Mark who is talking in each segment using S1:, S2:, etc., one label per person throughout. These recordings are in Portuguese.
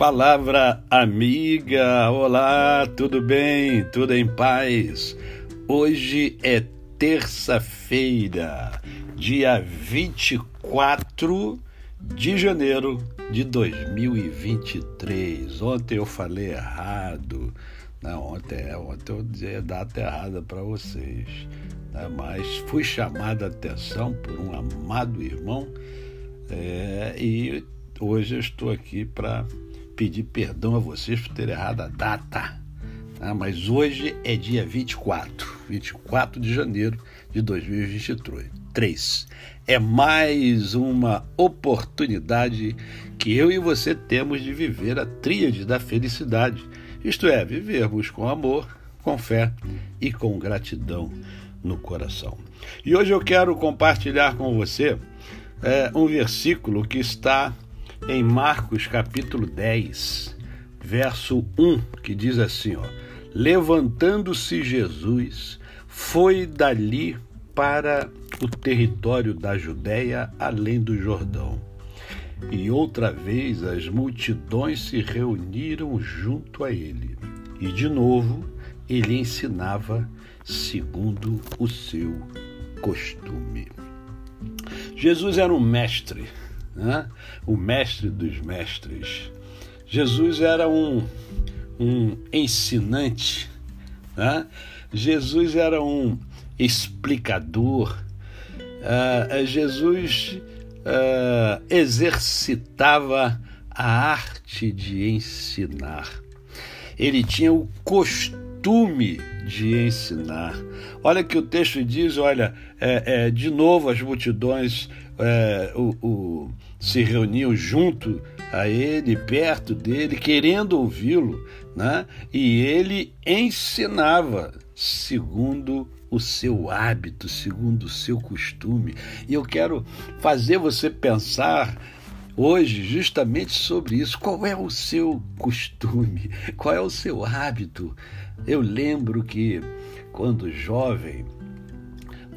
S1: Palavra amiga, olá, tudo bem? Tudo em paz? Hoje é terça-feira, dia 24 de janeiro de 2023. Ontem eu falei errado. Não, ontem, é, ontem eu dei a data errada para vocês. Né? Mas fui chamado a atenção por um amado irmão é, e hoje eu estou aqui para pedir perdão a vocês por ter errado a data. Tá? Mas hoje é dia 24, 24 de janeiro de 2023. É mais uma oportunidade que eu e você temos de viver a tríade da felicidade. Isto é, vivermos com amor, com fé e com gratidão no coração. E hoje eu quero compartilhar com você é, um versículo que está em Marcos capítulo 10, verso 1, que diz assim, ó: Levantando-se Jesus, foi dali para o território da Judéia, além do Jordão. E outra vez as multidões se reuniram junto a ele. E de novo ele ensinava segundo o seu costume. Jesus era um mestre, né? o mestre dos mestres. Jesus era um, um ensinante, né? Jesus era um explicador, uh, Jesus uh, exercitava a arte de ensinar. Ele tinha o costume de ensinar. Olha que o texto diz: olha, é, é, de novo as multidões é, o, o, se reuniam junto a ele, perto dele, querendo ouvi-lo, né? e ele ensinava segundo o seu hábito, segundo o seu costume. E eu quero fazer você pensar hoje justamente sobre isso. Qual é o seu costume? Qual é o seu hábito? Eu lembro que quando jovem,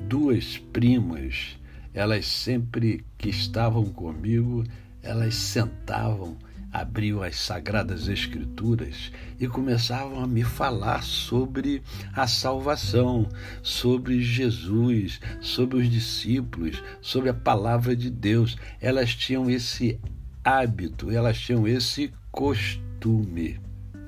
S1: duas primas, elas sempre que estavam comigo, elas sentavam, abriam as sagradas escrituras e começavam a me falar sobre a salvação, sobre Jesus, sobre os discípulos, sobre a palavra de Deus. Elas tinham esse hábito, elas tinham esse costume.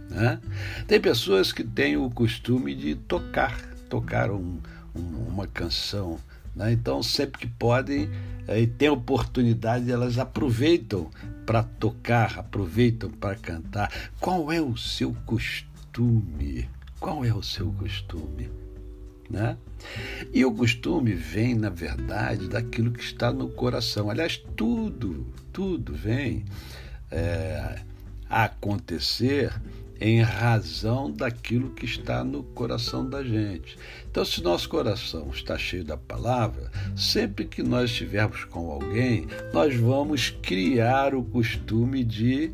S1: Né? Tem pessoas que têm o costume de tocar, tocar um, um, uma canção. Né? Então, sempre que podem eh, e têm oportunidade, elas aproveitam para tocar, aproveitam para cantar. Qual é o seu costume? Qual é o seu costume? Né? E o costume vem, na verdade, daquilo que está no coração. Aliás, tudo, tudo vem é, a acontecer em razão daquilo que está no coração da gente. Então, se nosso coração está cheio da palavra, sempre que nós estivermos com alguém, nós vamos criar o costume de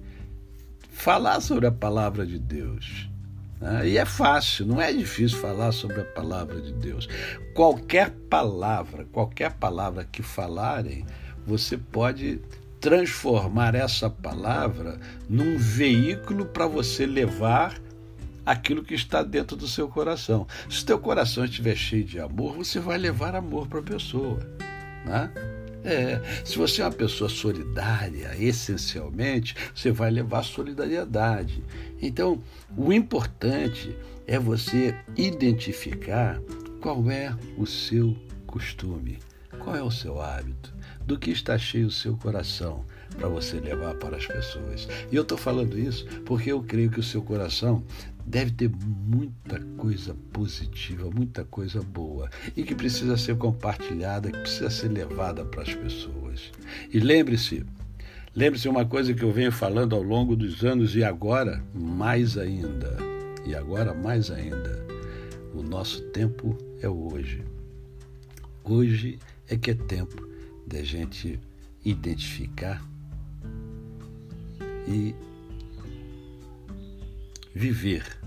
S1: falar sobre a palavra de Deus. Né? E é fácil, não é difícil falar sobre a palavra de Deus. Qualquer palavra, qualquer palavra que falarem, você pode transformar essa palavra num veículo para você levar aquilo que está dentro do seu coração. Se teu coração estiver cheio de amor, você vai levar amor para a pessoa. Né? É, se você é uma pessoa solidária, essencialmente, você vai levar solidariedade. Então, o importante é você identificar qual é o seu costume, qual é o seu hábito do que está cheio o seu coração para você levar para as pessoas. E eu estou falando isso porque eu creio que o seu coração deve ter muita coisa positiva, muita coisa boa e que precisa ser compartilhada, que precisa ser levada para as pessoas. E lembre-se, lembre-se uma coisa que eu venho falando ao longo dos anos e agora mais ainda. E agora mais ainda. O nosso tempo é hoje. Hoje é que é tempo da gente identificar e viver.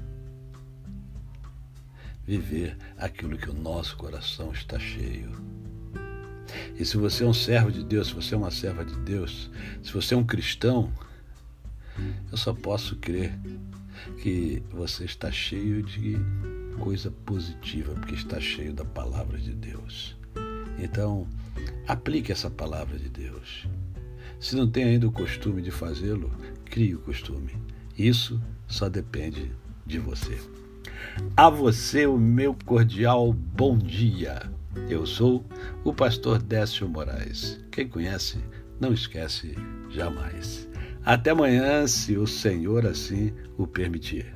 S1: Viver aquilo que o nosso coração está cheio. E se você é um servo de Deus, se você é uma serva de Deus, se você é um cristão, eu só posso crer que você está cheio de coisa positiva, porque está cheio da palavra de Deus. Então, aplique essa palavra de Deus. Se não tem ainda o costume de fazê-lo, crie o costume. Isso só depende de você. A você o meu cordial bom dia. Eu sou o pastor Décio Moraes. Quem conhece, não esquece jamais. Até amanhã, se o Senhor assim o permitir.